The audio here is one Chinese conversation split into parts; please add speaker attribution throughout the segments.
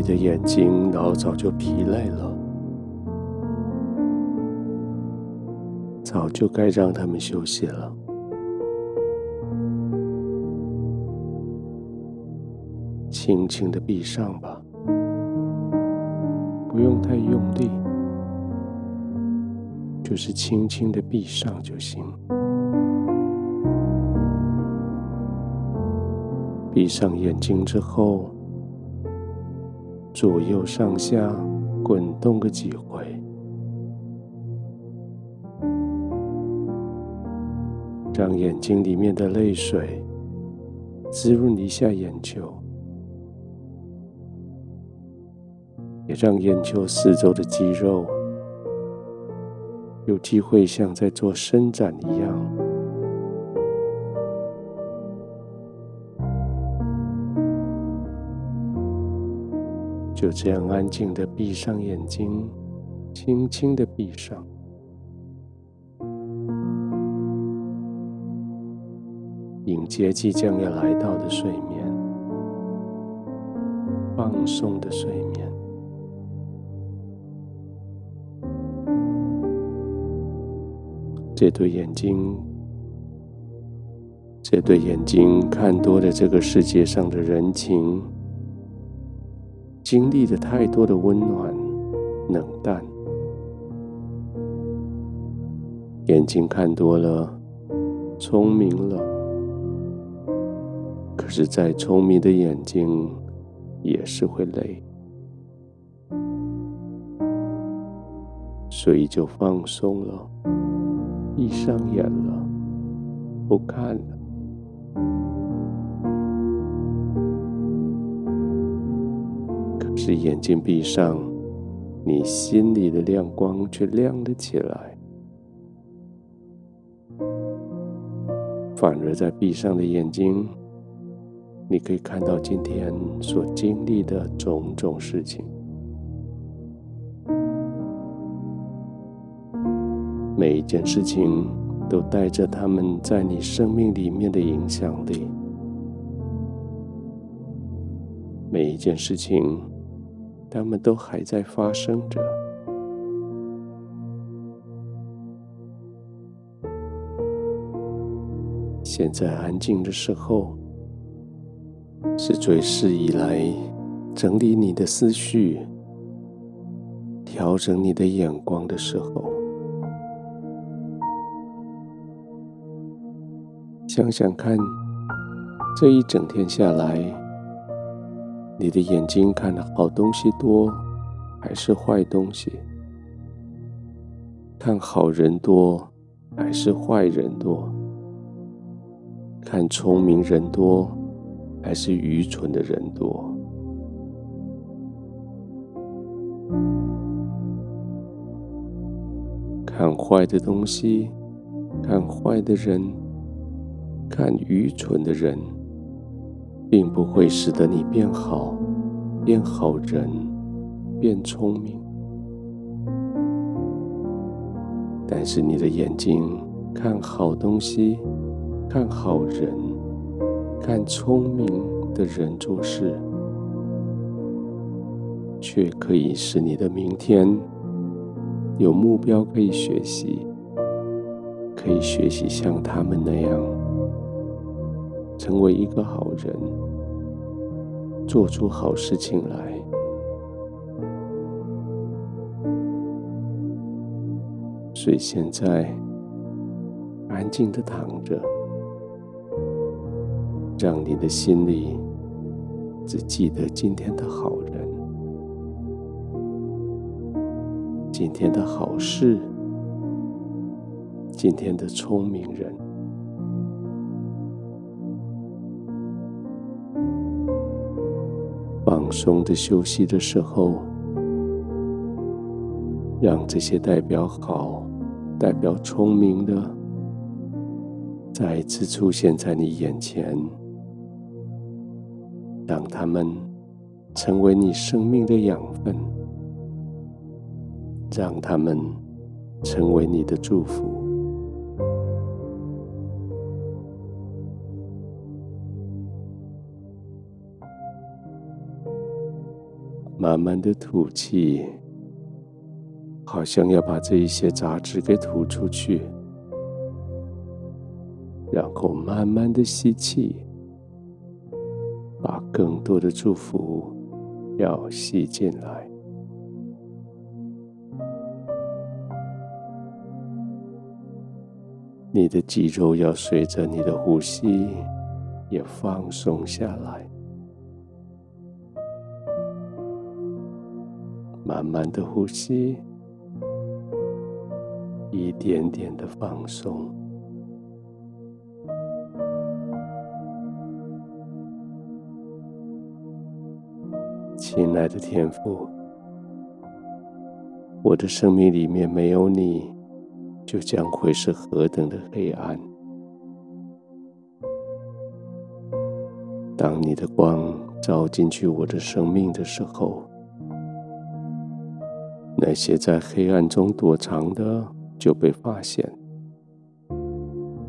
Speaker 1: 你的眼睛老早就疲累了，早就该让他们休息了。轻轻的闭上吧，不用太用力，就是轻轻的闭上就行。闭上眼睛之后，左右上下滚动个几回，让眼睛里面的泪水滋润一下眼球。也让眼球四周的肌肉有机会像在做伸展一样，就这样安静的闭上眼睛，轻轻的闭上，迎接即将要来到的睡眠，放松的睡眠。这对眼睛，这对眼睛看多了这个世界上的人情，经历了太多的温暖、冷淡。眼睛看多了，聪明了，可是再聪明的眼睛也是会累，所以就放松了。闭上眼了，不看了。是眼睛闭上，你心里的亮光却亮了起来。反而在闭上的眼睛，你可以看到今天所经历的种种事情。每一件事情都带着他们在你生命里面的影响力。每一件事情，他们都还在发生着。现在安静的时候，是最适宜来整理你的思绪、调整你的眼光的时候。想想看，这一整天下来，你的眼睛看的好东西多，还是坏东西？看好人多，还是坏人多？看聪明人多，还是愚蠢的人多？看坏的东西，看坏的人。看愚蠢的人，并不会使得你变好、变好人、变聪明。但是你的眼睛看好东西、看好人、看聪明的人做事，却可以使你的明天有目标可以学习，可以学习像他们那样。成为一个好人，做出好事情来。所以现在安静的躺着，让你的心里只记得今天的好人，今天的好事，今天的聪明人。放松的休息的时候，让这些代表好、代表聪明的，再次出现在你眼前，让他们成为你生命的养分，让他们成为你的祝福。慢慢的吐气，好像要把这一些杂质给吐出去，然后慢慢的吸气，把更多的祝福要吸进来。你的肌肉要随着你的呼吸也放松下来，慢慢的呼吸，一点点的放松。亲爱的天父，我的生命里面没有你。就将会是何等的黑暗。当你的光照进去我的生命的时候，那些在黑暗中躲藏的就被发现；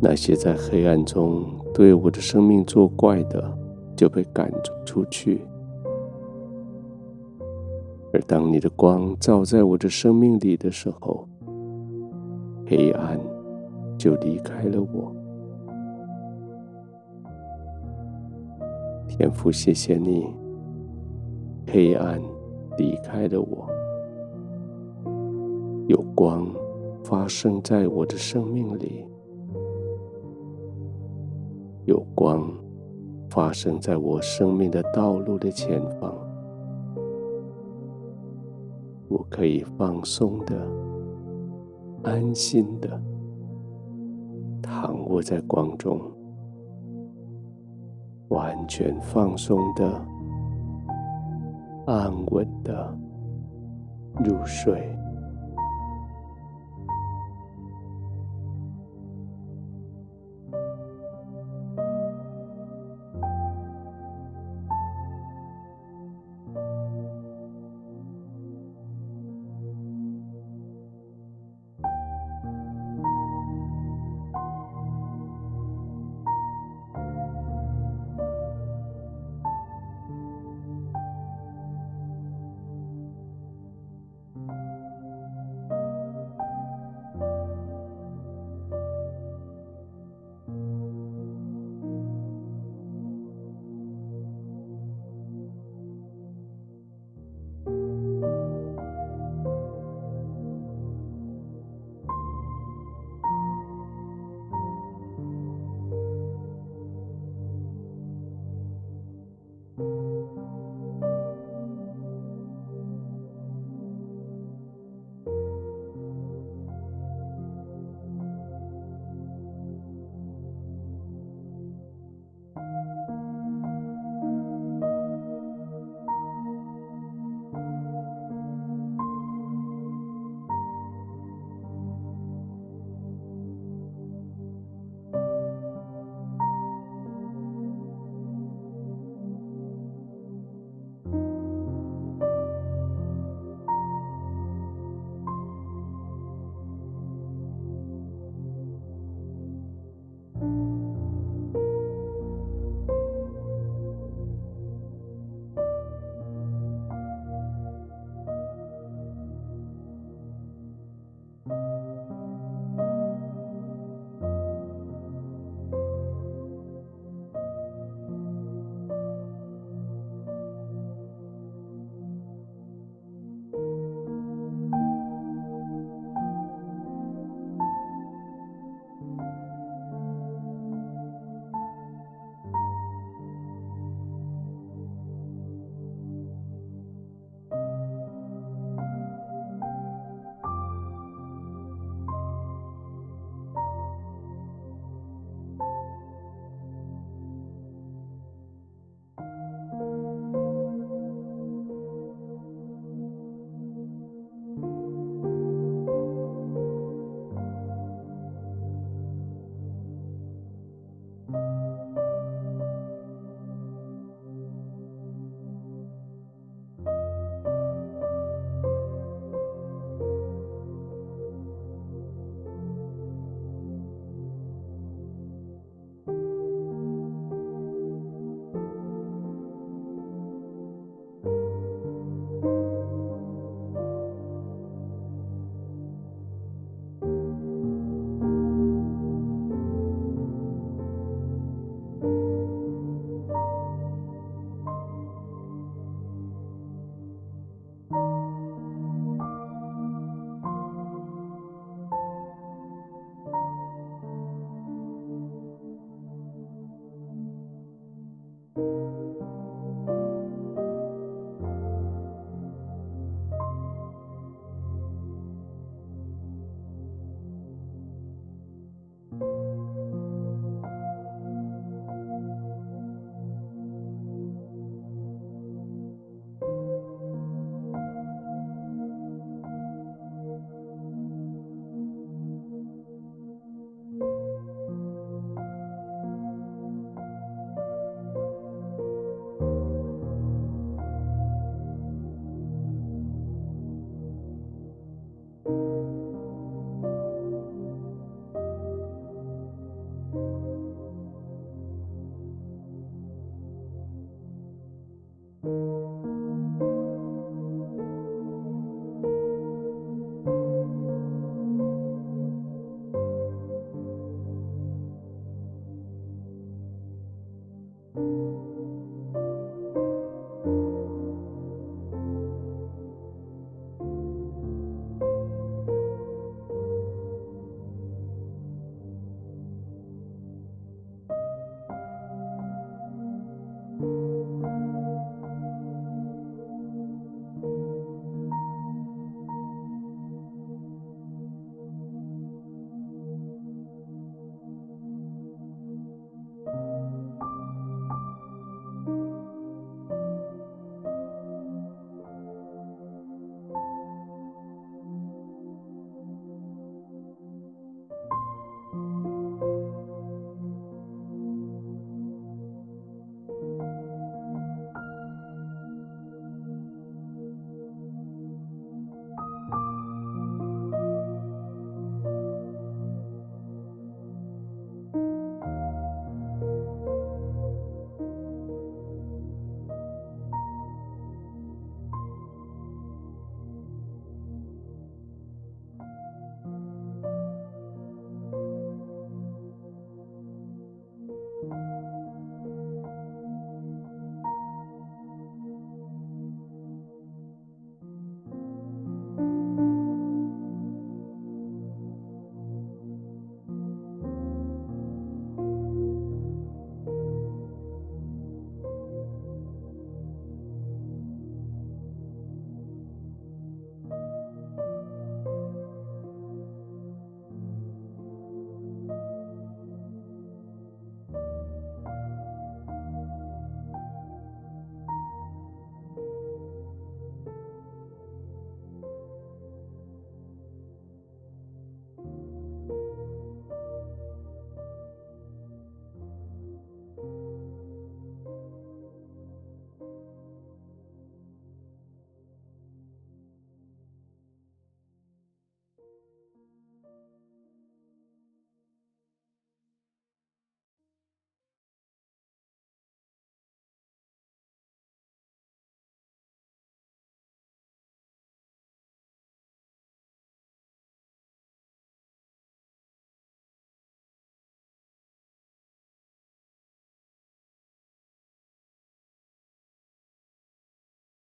Speaker 1: 那些在黑暗中对我的生命作怪的就被赶出去。而当你的光照在我的生命里的时候，黑暗就离开了我，天父，谢谢你，黑暗离开了我，有光发生在我的生命里，有光发生在我生命的道路的前方，我可以放松的。安心的躺卧在光中，完全放松的、安稳的入睡。